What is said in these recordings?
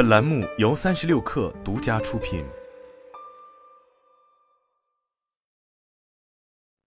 本栏目由三十六氪独家出品。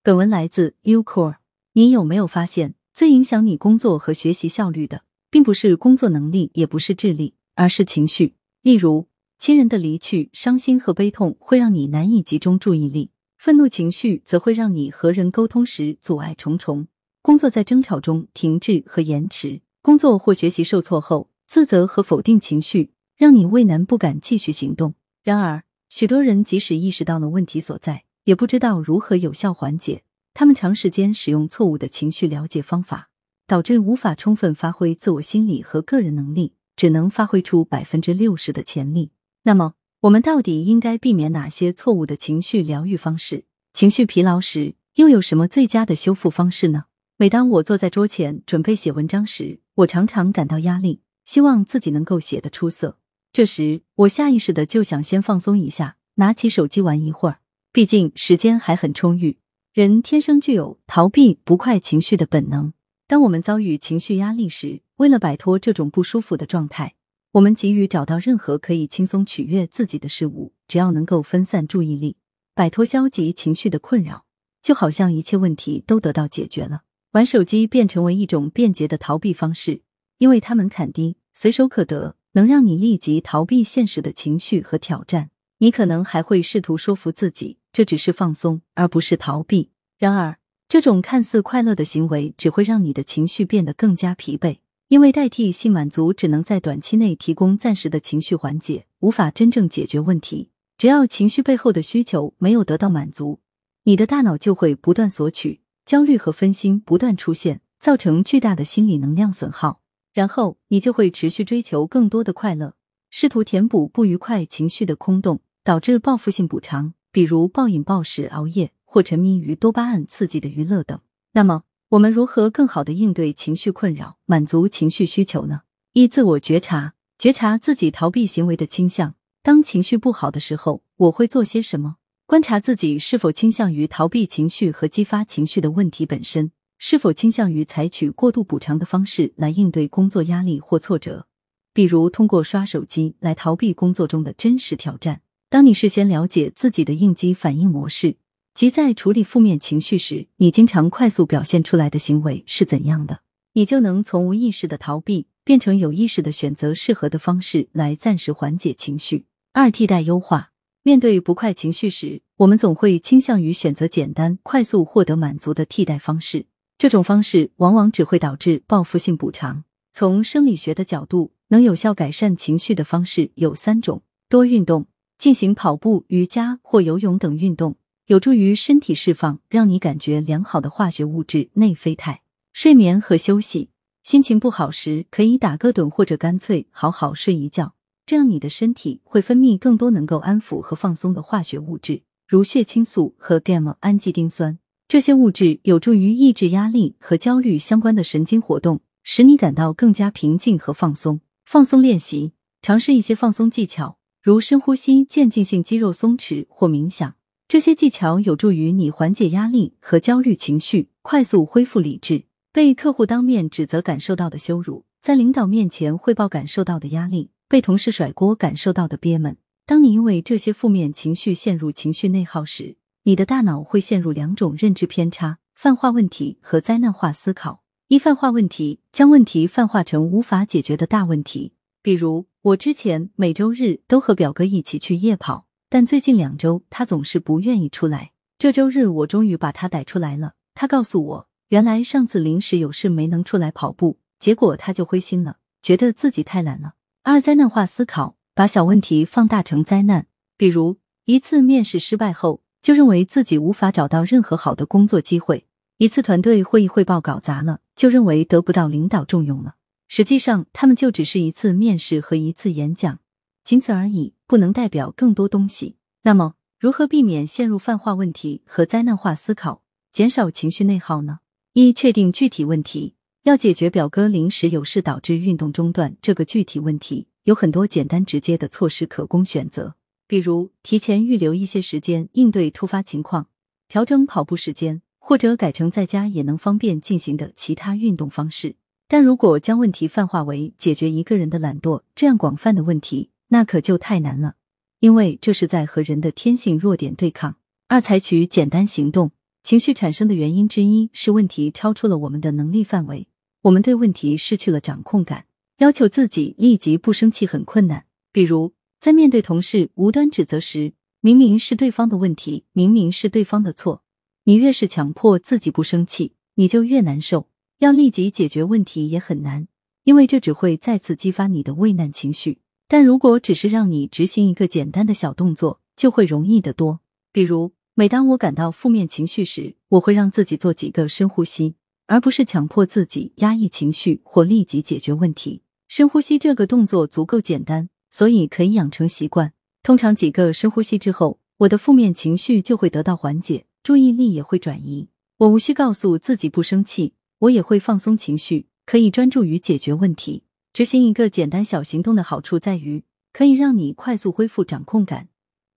本文来自 Ucore。你有没有发现，最影响你工作和学习效率的，并不是工作能力，也不是智力，而是情绪。例如，亲人的离去，伤心和悲痛会让你难以集中注意力；愤怒情绪则会让你和人沟通时阻碍重重。工作在争吵中停滞和延迟，工作或学习受挫后，自责和否定情绪让你畏难不敢继续行动。然而，许多人即使意识到了问题所在，也不知道如何有效缓解。他们长时间使用错误的情绪了解方法，导致无法充分发挥自我心理和个人能力，只能发挥出百分之六十的潜力。那么，我们到底应该避免哪些错误的情绪疗愈方式？情绪疲劳时，又有什么最佳的修复方式呢？每当我坐在桌前准备写文章时，我常常感到压力，希望自己能够写得出色。这时，我下意识的就想先放松一下，拿起手机玩一会儿。毕竟时间还很充裕。人天生具有逃避不快情绪的本能。当我们遭遇情绪压力时，为了摆脱这种不舒服的状态，我们急于找到任何可以轻松取悦自己的事物，只要能够分散注意力，摆脱消极情绪的困扰，就好像一切问题都得到解决了。玩手机便成为一种便捷的逃避方式，因为它门槛低，随手可得，能让你立即逃避现实的情绪和挑战。你可能还会试图说服自己。这只是放松，而不是逃避。然而，这种看似快乐的行为只会让你的情绪变得更加疲惫，因为代替性满足只能在短期内提供暂时的情绪缓解，无法真正解决问题。只要情绪背后的需求没有得到满足，你的大脑就会不断索取，焦虑和分心不断出现，造成巨大的心理能量损耗。然后，你就会持续追求更多的快乐，试图填补不愉快情绪的空洞，导致报复性补偿。比如暴饮暴食、熬夜或沉迷于多巴胺刺激的娱乐等。那么，我们如何更好的应对情绪困扰，满足情绪需求呢？一、自我觉察，觉察自己逃避行为的倾向。当情绪不好的时候，我会做些什么？观察自己是否倾向于逃避情绪和激发情绪的问题本身，是否倾向于采取过度补偿的方式来应对工作压力或挫折，比如通过刷手机来逃避工作中的真实挑战。当你事先了解自己的应激反应模式，即在处理负面情绪时，你经常快速表现出来的行为是怎样的，你就能从无意识的逃避变成有意识的选择适合的方式来暂时缓解情绪。二、替代优化。面对不快情绪时，我们总会倾向于选择简单、快速获得满足的替代方式，这种方式往往只会导致报复性补偿。从生理学的角度，能有效改善情绪的方式有三种：多运动。进行跑步、瑜伽或游泳等运动，有助于身体释放让你感觉良好的化学物质内啡肽。睡眠和休息，心情不好时可以打个盹或者干脆好好睡一觉，这样你的身体会分泌更多能够安抚和放松的化学物质，如血清素和 gamma 氨基丁酸。这些物质有助于抑制压力和焦虑相关的神经活动，使你感到更加平静和放松。放松练习，尝试一些放松技巧。如深呼吸、渐进性肌肉松弛或冥想，这些技巧有助于你缓解压力和焦虑情绪，快速恢复理智。被客户当面指责感受到的羞辱，在领导面前汇报感受到的压力，被同事甩锅感受到的憋闷。当你因为这些负面情绪陷入情绪内耗时，你的大脑会陷入两种认知偏差：泛化问题和灾难化思考。一、泛化问题，将问题泛化成无法解决的大问题。比如，我之前每周日都和表哥一起去夜跑，但最近两周他总是不愿意出来。这周日我终于把他逮出来了。他告诉我，原来上次临时有事没能出来跑步，结果他就灰心了，觉得自己太懒了。二、灾难化思考，把小问题放大成灾难。比如，一次面试失败后，就认为自己无法找到任何好的工作机会；一次团队会议汇报搞砸了，就认为得不到领导重用了。实际上，他们就只是一次面试和一次演讲，仅此而已，不能代表更多东西。那么，如何避免陷入泛化问题和灾难化思考，减少情绪内耗呢？一、确定具体问题。要解决表哥临时有事导致运动中断这个具体问题，有很多简单直接的措施可供选择，比如提前预留一些时间应对突发情况，调整跑步时间，或者改成在家也能方便进行的其他运动方式。但如果将问题泛化为解决一个人的懒惰这样广泛的问题，那可就太难了，因为这是在和人的天性弱点对抗。二、采取简单行动。情绪产生的原因之一是问题超出了我们的能力范围，我们对问题失去了掌控感，要求自己立即不生气很困难。比如，在面对同事无端指责时，明明是对方的问题，明明是对方的错，你越是强迫自己不生气，你就越难受。要立即解决问题也很难，因为这只会再次激发你的畏难情绪。但如果只是让你执行一个简单的小动作，就会容易得多。比如。每当我感到负面情绪时，我会让自己做几个深呼吸，而不是强迫自己压抑情绪或立即解决问题。深呼吸这个动作足够简单，所以可以养成习惯。通常几个深呼吸之后，我的负面情绪就会得到缓解，注意力也会转移。我无需告诉自己不生气，我也会放松情绪，可以专注于解决问题。执行一个简单小行动的好处在于，可以让你快速恢复掌控感，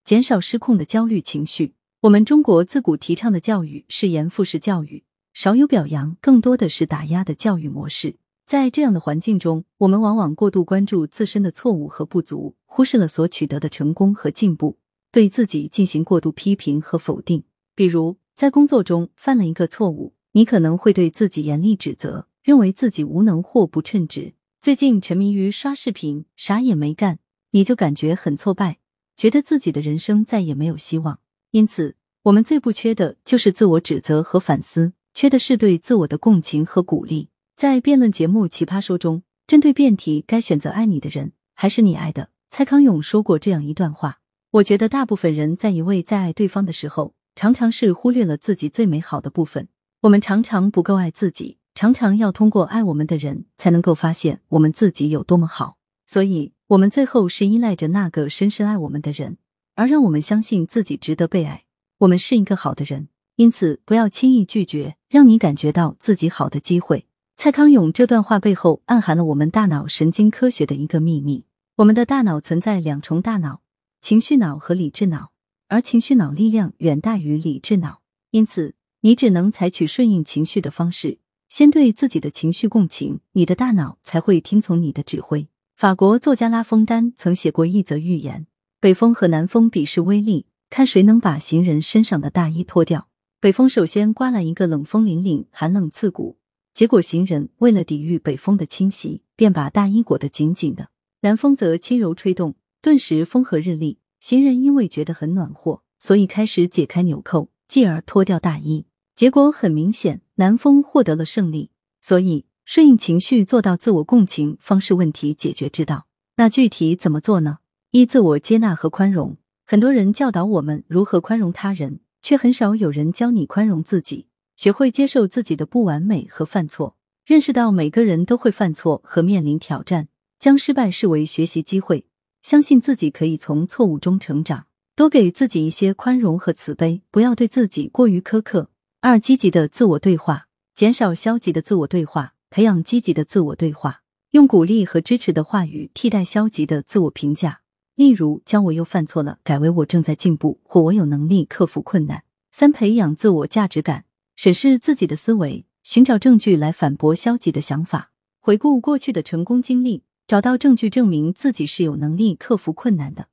减少失控的焦虑情绪。我们中国自古提倡的教育是严复式教育，少有表扬，更多的是打压的教育模式。在这样的环境中，我们往往过度关注自身的错误和不足，忽视了所取得的成功和进步，对自己进行过度批评和否定。比如，在工作中犯了一个错误，你可能会对自己严厉指责，认为自己无能或不称职。最近沉迷于刷视频，啥也没干，你就感觉很挫败，觉得自己的人生再也没有希望。因此，我们最不缺的就是自我指责和反思，缺的是对自我的共情和鼓励。在辩论节目《奇葩说》中，针对辩题该选择爱你的人还是你爱的，蔡康永说过这样一段话：我觉得大部分人在一味在爱对方的时候，常常是忽略了自己最美好的部分。我们常常不够爱自己，常常要通过爱我们的人才能够发现我们自己有多么好。所以，我们最后是依赖着那个深深爱我们的人。而让我们相信自己值得被爱，我们是一个好的人，因此不要轻易拒绝让你感觉到自己好的机会。蔡康永这段话背后暗含了我们大脑神经科学的一个秘密：我们的大脑存在两重大脑，情绪脑和理智脑，而情绪脑力量远大于理智脑，因此你只能采取顺应情绪的方式，先对自己的情绪共情，你的大脑才会听从你的指挥。法国作家拉封丹曾写过一则寓言。北风和南风比试威力，看谁能把行人身上的大衣脱掉。北风首先刮来一个冷风凛凛、寒冷刺骨，结果行人为了抵御北风的侵袭，便把大衣裹得紧紧的。南风则轻柔吹动，顿时风和日丽。行人因为觉得很暖和，所以开始解开纽扣，继而脱掉大衣。结果很明显，南风获得了胜利。所以，顺应情绪，做到自我共情，方是问题解决之道。那具体怎么做呢？一、自我接纳和宽容。很多人教导我们如何宽容他人，却很少有人教你宽容自己。学会接受自己的不完美和犯错，认识到每个人都会犯错和面临挑战，将失败视为学习机会，相信自己可以从错误中成长。多给自己一些宽容和慈悲，不要对自己过于苛刻。二、积极的自我对话，减少消极的自我对话，培养积极的自我对话，用鼓励和支持的话语替代消极的自我评价。例如，将我又犯错了改为我正在进步，或我有能力克服困难。三、培养自我价值感，审视自己的思维，寻找证据来反驳消极的想法。回顾过去的成功经历，找到证据证明自己是有能力克服困难的。